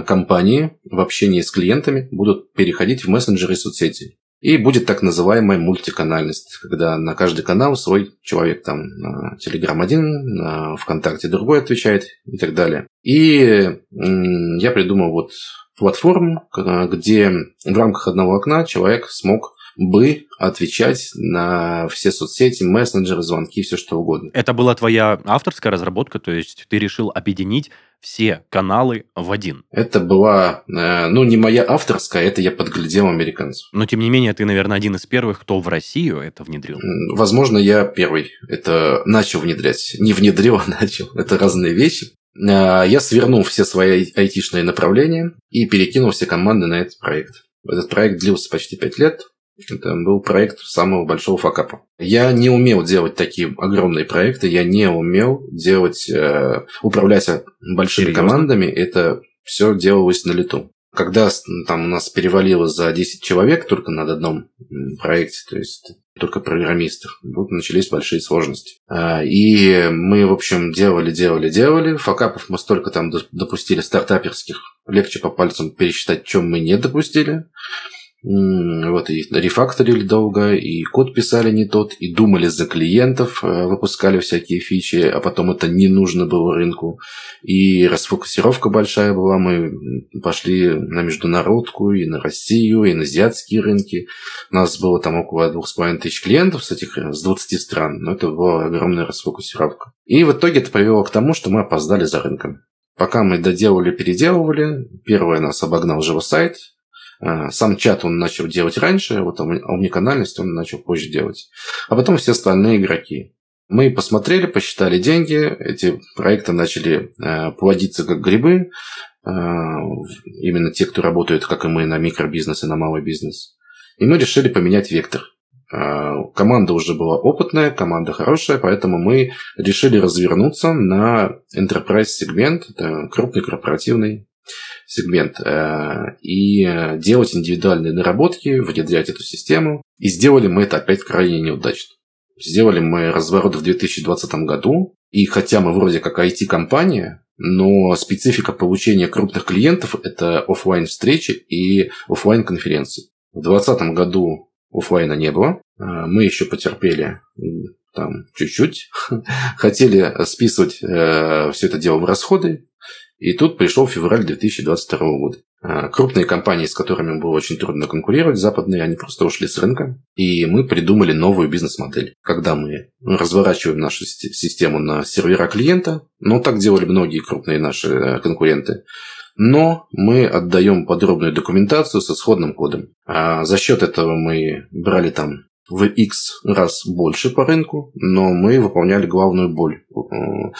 компании в общении с клиентами будут переходить в мессенджеры соцсети. И будет так называемая мультиканальность, когда на каждый канал свой человек там на Telegram один, на ВКонтакте другой отвечает и так далее. И я придумал вот платформу, где в рамках одного окна человек смог бы отвечать на все соцсети, мессенджеры, звонки, все что угодно. Это была твоя авторская разработка, то есть ты решил объединить все каналы в один. Это была, э, ну, не моя авторская, это я подглядел американцев. Но, тем не менее, ты, наверное, один из первых, кто в Россию это внедрил. Возможно, я первый это начал внедрять. Не внедрил, а начал. Это разные вещи. Э, я свернул все свои айтишные направления и перекинул все команды на этот проект. Этот проект длился почти пять лет. Это был проект самого большого факапа. Я не умел делать такие огромные проекты, я не умел делать, э, управлять большими Серьезно? командами. Это все делалось на лету. Когда там у нас перевалило за 10 человек только над одном проекте, то есть только программистов, вот начались большие сложности. А, и мы, в общем, делали, делали, делали. Факапов мы столько там допустили стартаперских. Легче по пальцам пересчитать, чем мы не допустили. Вот, и рефакторили долго, и код писали не тот, и думали за клиентов, э, выпускали всякие фичи, а потом это не нужно было рынку. И расфокусировка большая была, мы пошли на международку, и на Россию, и на азиатские рынки. У нас было там около двух с половиной тысяч клиентов с этих, с 20 стран, но это была огромная расфокусировка. И в итоге это привело к тому, что мы опоздали за рынком. Пока мы доделывали, переделывали, первое нас обогнал живосайт, Э, сам чат он начал делать раньше, вот омниканальность он начал позже делать. А потом все остальные игроки. Мы посмотрели, посчитали деньги, эти проекты начали э, плодиться как грибы. Э, именно те, кто работают, как и мы, на микробизнес и на малый бизнес. И мы решили поменять вектор. Команда уже была опытная, команда хорошая, поэтому мы решили развернуться на enterprise сегмент, это крупный корпоративный сегмент э, и делать индивидуальные наработки, внедрять эту систему. И сделали мы это опять крайне неудачно. Сделали мы разворот в 2020 году, и хотя мы вроде как IT-компания, но специфика получения крупных клиентов – это офлайн встречи и офлайн конференции. В 2020 году офлайна не было. Э, мы еще потерпели там чуть-чуть. Хотели списывать э, все это дело в расходы. И тут пришел февраль 2022 года. А, крупные компании, с которыми было очень трудно конкурировать, западные, они просто ушли с рынка. И мы придумали новую бизнес-модель. Когда мы разворачиваем нашу систему на сервера клиента, ну так делали многие крупные наши э, конкуренты, но мы отдаем подробную документацию с исходным кодом. А за счет этого мы брали там в X раз больше по рынку, но мы выполняли главную боль э,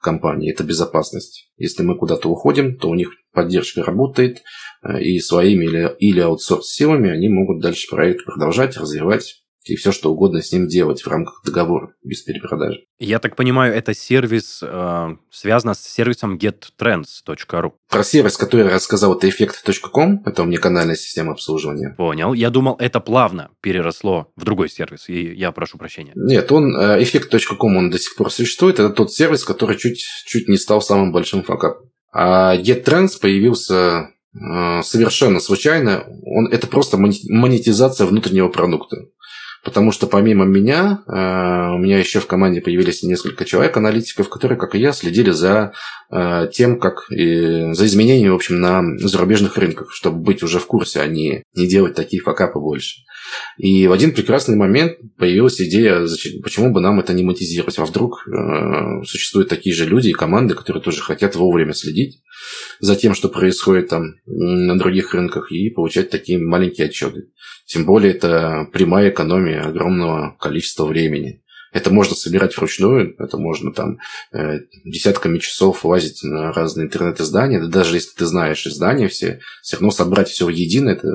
компании – это безопасность. Если мы куда-то уходим, то у них поддержка работает, э, и своими или, или аутсорс силами они могут дальше проект продолжать, развивать и все что угодно с ним делать в рамках договора без перепродажи. Я так понимаю, это сервис э, связан с сервисом gettrends.ru. Про сервис, который я рассказал, это effect.com, это у меня канальная система обслуживания. Понял. Я думал, это плавно переросло в другой сервис, и я прошу прощения. Нет, он э, effect.com, он до сих пор существует. Это тот сервис, который чуть, чуть не стал самым большим факапом. А GetTrends появился э, совершенно случайно. Он, это просто монетизация внутреннего продукта. Потому что помимо меня, э, у меня еще в команде появились несколько человек, аналитиков, которые, как и я, следили за э, тем, как за изменениями, в общем, на зарубежных рынках, чтобы быть уже в курсе, а не, не делать такие факапы больше. И в один прекрасный момент появилась идея, почему бы нам это не монетизировать. А вдруг э, существуют такие же люди и команды, которые тоже хотят вовремя следить за тем, что происходит там на других рынках, и получать такие маленькие отчеты. Тем более это прямая экономия огромного количества времени. Это можно собирать вручную, это можно там э, десятками часов лазить на разные интернет-издания. Да даже если ты знаешь издания все, все равно собрать все в едино, это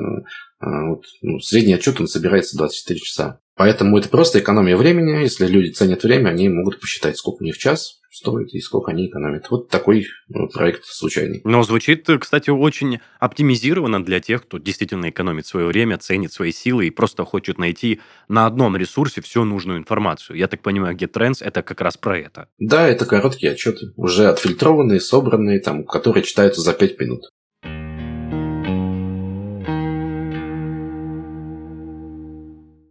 вот, ну, средний отчет он собирается 24 часа. Поэтому это просто экономия времени. Если люди ценят время, они могут посчитать, сколько у них час, стоит и сколько они экономят. Вот такой ну, проект случайный. Но звучит, кстати, очень оптимизированно для тех, кто действительно экономит свое время, ценит свои силы и просто хочет найти на одном ресурсе всю нужную информацию. Я так понимаю, GetTrends – это как раз про это. Да, это короткие отчеты, уже отфильтрованные, собранные, там, которые читаются за 5 минут.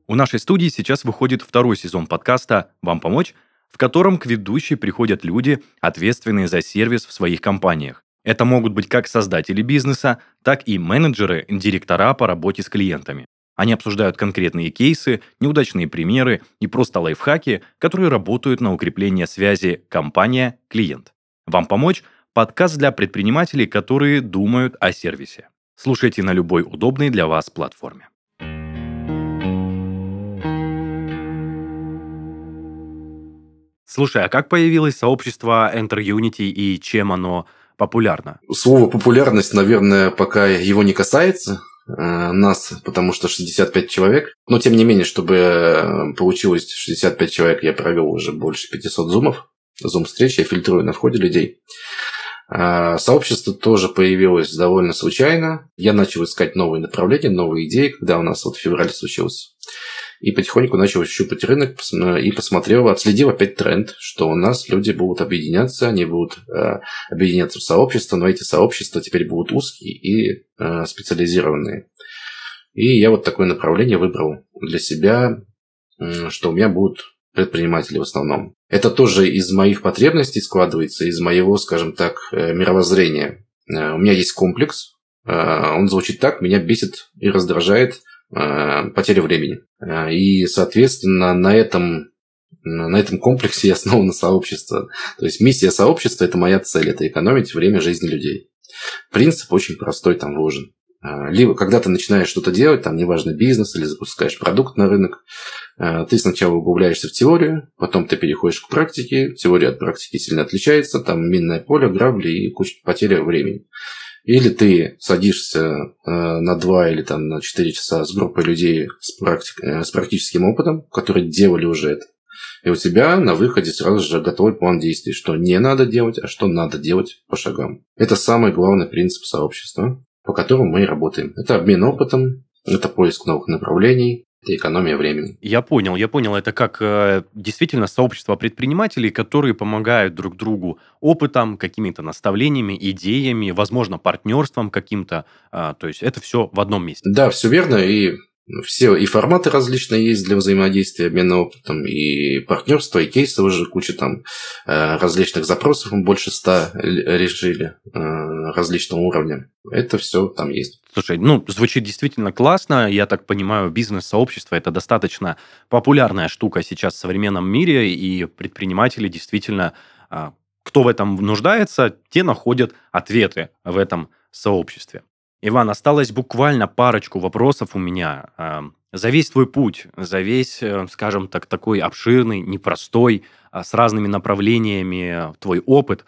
У нашей студии сейчас выходит второй сезон подкаста «Вам помочь?», в котором к ведущей приходят люди, ответственные за сервис в своих компаниях. Это могут быть как создатели бизнеса, так и менеджеры, директора по работе с клиентами. Они обсуждают конкретные кейсы, неудачные примеры и просто лайфхаки, которые работают на укрепление связи компания-клиент. Вам помочь? Подкаст для предпринимателей, которые думают о сервисе. Слушайте на любой удобной для вас платформе. Слушай, а как появилось сообщество Enter Unity и чем оно популярно? Слово популярность, наверное, пока его не касается э, нас, потому что 65 человек. Но, тем не менее, чтобы э, получилось 65 человек, я провел уже больше 500 зумов. Зум-встреч, я фильтрую на входе людей. А, сообщество тоже появилось довольно случайно. Я начал искать новые направления, новые идеи, когда у нас вот в феврале случился и потихоньку начал щупать рынок и посмотрел, отследил опять тренд, что у нас люди будут объединяться, они будут э, объединяться в сообщества, но эти сообщества теперь будут узкие и э, специализированные. И я вот такое направление выбрал для себя, э, что у меня будут предприниматели в основном. Это тоже из моих потребностей складывается, из моего, скажем так, э, мировоззрения. Э, у меня есть комплекс, э, он звучит так, меня бесит и раздражает Э, потеря времени. Э, и, соответственно, на этом, на этом комплексе основано сообщество. То есть миссия сообщества – это моя цель, это экономить время жизни людей. Принцип очень простой там вложен. Э, либо когда ты начинаешь что-то делать, там неважно бизнес или запускаешь продукт на рынок, ты сначала углубляешься в теорию, потом ты переходишь к практике, теория от практики сильно отличается, там минное поле, грабли и куча потеря времени. Или ты садишься э, на 2 или там, на 4 часа с группой людей с, практик, э, с практическим опытом, которые делали уже это. И у тебя на выходе сразу же готовый план действий, что не надо делать, а что надо делать по шагам. Это самый главный принцип сообщества, по которому мы и работаем. Это обмен опытом, это поиск новых направлений, это экономия времени. Я понял, я понял. Это как э, действительно сообщество предпринимателей, которые помогают друг другу опытом, какими-то наставлениями, идеями, возможно, партнерством каким-то. Э, то есть это все в одном месте. Да, все верно. И все и форматы различные есть для взаимодействия, обмена опытом, и партнерства, и кейсы уже куча там э, различных запросов, мы больше ста решили э, различного уровня. Это все там есть. Слушай, ну, звучит действительно классно. Я так понимаю, бизнес-сообщество – это достаточно популярная штука сейчас в современном мире, и предприниматели действительно, а, кто в этом нуждается, те находят ответы в этом сообществе. Иван, осталось буквально парочку вопросов у меня. За весь твой путь, за весь, э, скажем так, такой обширный, непростой, а, с разными направлениями твой опыт,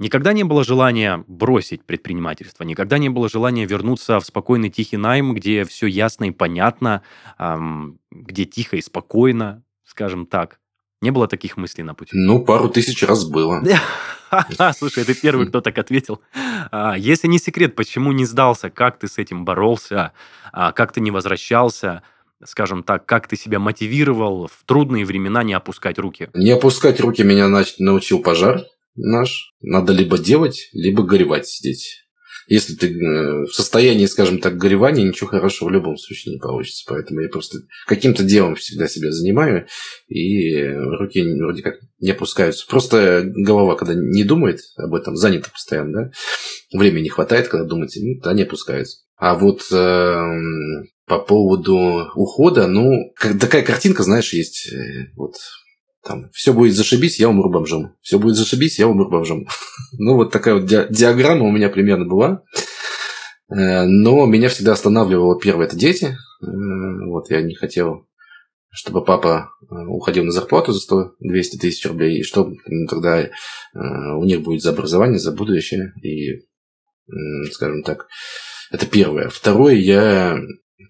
никогда не было желания бросить предпринимательство, никогда не было желания вернуться в спокойный тихий найм, где все ясно и понятно, где тихо и спокойно, скажем так. Не было таких мыслей на пути? Ну, пару тысяч раз было. Слушай, ты первый, кто так ответил. А, если не секрет, почему не сдался, как ты с этим боролся, а, как ты не возвращался, скажем так, как ты себя мотивировал в трудные времена не опускать руки? Не опускать руки меня научил пожар наш. Надо либо делать, либо горевать сидеть если ты э, в состоянии, скажем так, горевания, ничего хорошего в любом случае не получится. Поэтому я просто каким-то делом всегда себя занимаю, и руки вроде как не опускаются. Просто голова, когда не думает об этом, занята постоянно, да, времени не хватает, когда думать, ну, да, не опускаются. А вот э, по поводу ухода, ну, такая картинка, знаешь, есть э, вот там, все будет зашибись, я умру бомжом. Все будет зашибись, я умру бомжом. ну, вот такая вот диаграмма у меня примерно была. Э, но меня всегда останавливало первое – это дети. Э, вот я не хотел, чтобы папа э, уходил на зарплату за 100-200 тысяч рублей, и что тогда у них будет за образование, за будущее. И, скажем так, это первое. Второе, я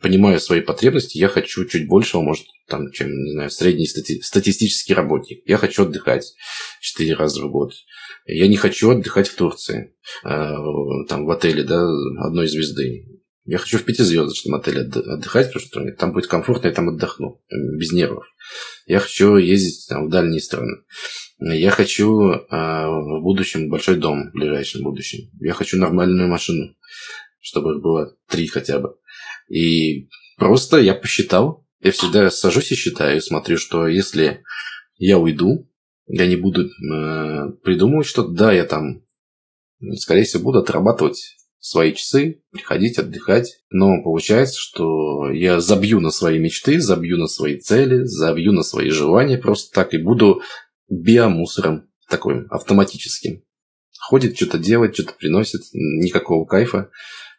понимаю свои потребности, я хочу чуть большего, может, там, чем, не знаю, средний стати- статистический работник. Я хочу отдыхать 4 раза в год. Я не хочу отдыхать в Турции, э, там, в отеле, да, одной звезды. Я хочу в пятизвездочном отеле отдыхать, потому что там будет комфортно, я там отдохну, без нервов. Я хочу ездить там, в дальние страны. Я хочу э, в будущем большой дом, в ближайшем будущем. Я хочу нормальную машину, чтобы их было три хотя бы. И просто я посчитал, Я всегда сажусь и считаю, смотрю, что если я уйду, я не буду э, придумывать что-то, да, я там, скорее всего, буду отрабатывать свои часы, приходить, отдыхать. Но получается, что я забью на свои мечты, забью на свои цели, забью на свои желания просто так и буду биомусором такой автоматическим. Ходит, что-то делает, что-то приносит, никакого кайфа.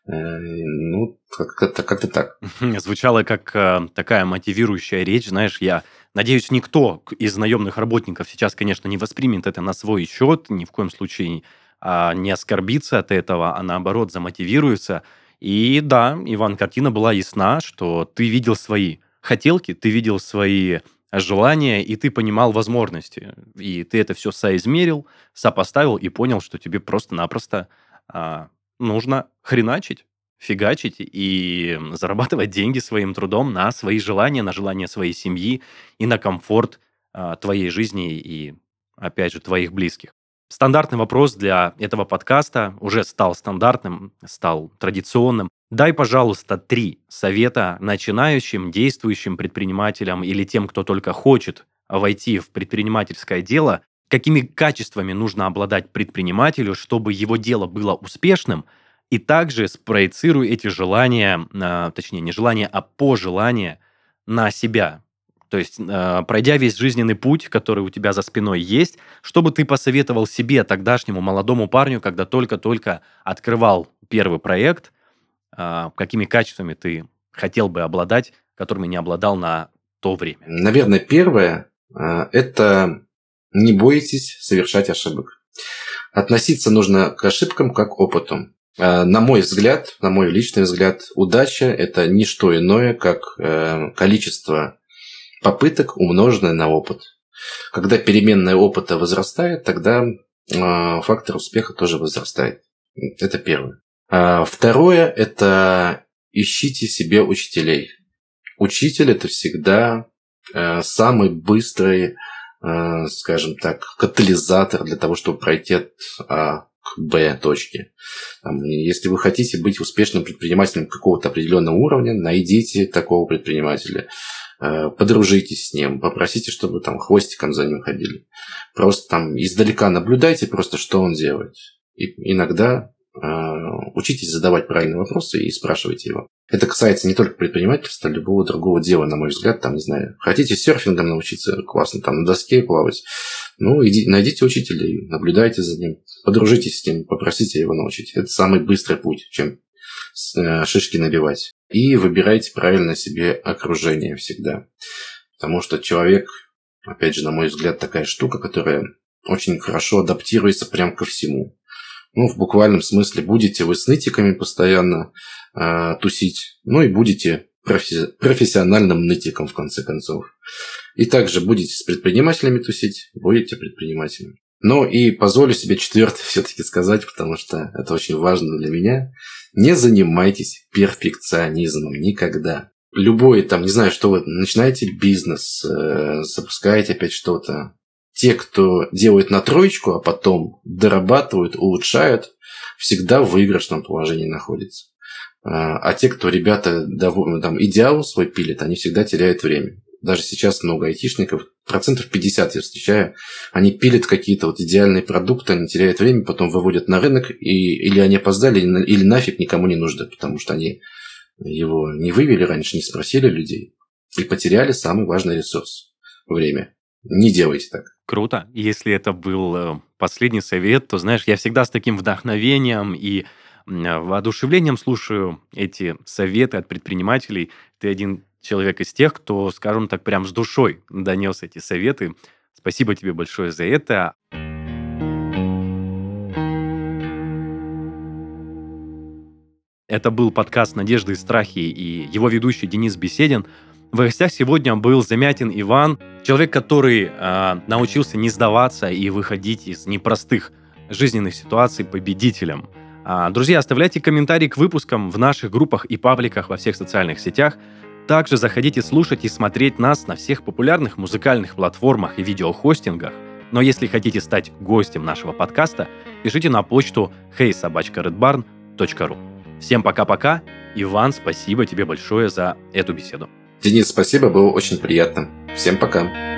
Э, ну, как-то как так. Звучало как э, такая мотивирующая речь, знаешь, я надеюсь, никто из наемных работников сейчас, конечно, не воспримет это на свой счет, ни в коем случае а, не оскорбиться от этого, а наоборот замотивируется. И да, Иван, картина была ясна, что ты видел свои хотелки, ты видел свои желания, и ты понимал возможности. И ты это все соизмерил, сопоставил и понял, что тебе просто-напросто а, нужно хреначить, фигачить и зарабатывать деньги своим трудом на свои желания, на желания своей семьи и на комфорт а, твоей жизни и, опять же, твоих близких. Стандартный вопрос для этого подкаста уже стал стандартным, стал традиционным. Дай, пожалуйста, три совета начинающим, действующим предпринимателям или тем, кто только хочет войти в предпринимательское дело, какими качествами нужно обладать предпринимателю, чтобы его дело было успешным, и также спроецирую эти желания, а, точнее, не желания, а пожелания на себя, то есть, э, пройдя весь жизненный путь, который у тебя за спиной есть, что бы ты посоветовал себе, тогдашнему молодому парню, когда только-только открывал первый проект, э, какими качествами ты хотел бы обладать, которыми не обладал на то время? Наверное, первое это не бойтесь совершать ошибок. Относиться нужно к ошибкам как к опыту. На мой взгляд, на мой личный взгляд, удача – это не что иное, как количество попыток, умноженное на опыт. Когда переменная опыта возрастает, тогда э, фактор успеха тоже возрастает. Это первое. Второе – это ищите себе учителей. Учитель – это всегда э, самый быстрый, э, скажем так, катализатор для того, чтобы пройти от А к Б точке. Если вы хотите быть успешным предпринимателем какого-то определенного уровня, найдите такого предпринимателя. Э, подружитесь с ним, попросите, чтобы там хвостиком за ним ходили. Просто там издалека наблюдайте просто, что он делает. И иногда э, учитесь задавать правильные вопросы и спрашивайте его. Это касается не только предпринимательства, а любого другого дела, на мой взгляд. Там, не знаю, хотите серфингом научиться, классно, там на доске плавать. Ну, иди, найдите учителя, наблюдайте за ним, подружитесь с ним, попросите его научить. Это самый быстрый путь, чем э, шишки набивать. И выбирайте правильно себе окружение всегда. Потому что человек, опять же, на мой взгляд, такая штука, которая очень хорошо адаптируется прям ко всему. Ну, в буквальном смысле, будете вы с нытиками постоянно э, тусить, ну и будете профи- профессиональным нытиком, в конце концов. И также будете с предпринимателями тусить, будете предпринимателями. Ну и позволю себе четвертое все-таки сказать, потому что это очень важно для меня. Не занимайтесь перфекционизмом никогда. Любой там, не знаю, что вы начинаете бизнес, э, запускаете опять что-то. Те, кто делает на троечку, а потом дорабатывают, улучшают, всегда в выигрышном положении находятся. Э, а те, кто ребята там, идеал свой пилят, они всегда теряют время даже сейчас много айтишников, процентов 50 я встречаю, они пилят какие-то вот идеальные продукты, они теряют время, потом выводят на рынок, и, или они опоздали, или, нафиг никому не нужны, потому что они его не вывели раньше, не спросили людей, и потеряли самый важный ресурс – время. Не делайте так. Круто. Если это был э, последний совет, то, знаешь, я всегда с таким вдохновением и воодушевлением слушаю эти советы от предпринимателей. Ты один человек из тех, кто, скажем так, прям с душой донес эти советы. Спасибо тебе большое за это. Это был подкаст «Надежды и страхи» и его ведущий Денис Беседин. В гостях сегодня был Замятин Иван, человек, который э, научился не сдаваться и выходить из непростых жизненных ситуаций победителем. А, друзья, оставляйте комментарии к выпускам в наших группах и пабликах во всех социальных сетях. Также заходите слушать и смотреть нас на всех популярных музыкальных платформах и видеохостингах. Но если хотите стать гостем нашего подкаста, пишите на почту heysobachkaredbarn.ru. Всем пока-пока. Иван, спасибо тебе большое за эту беседу. Денис, спасибо, было очень приятно. Всем пока.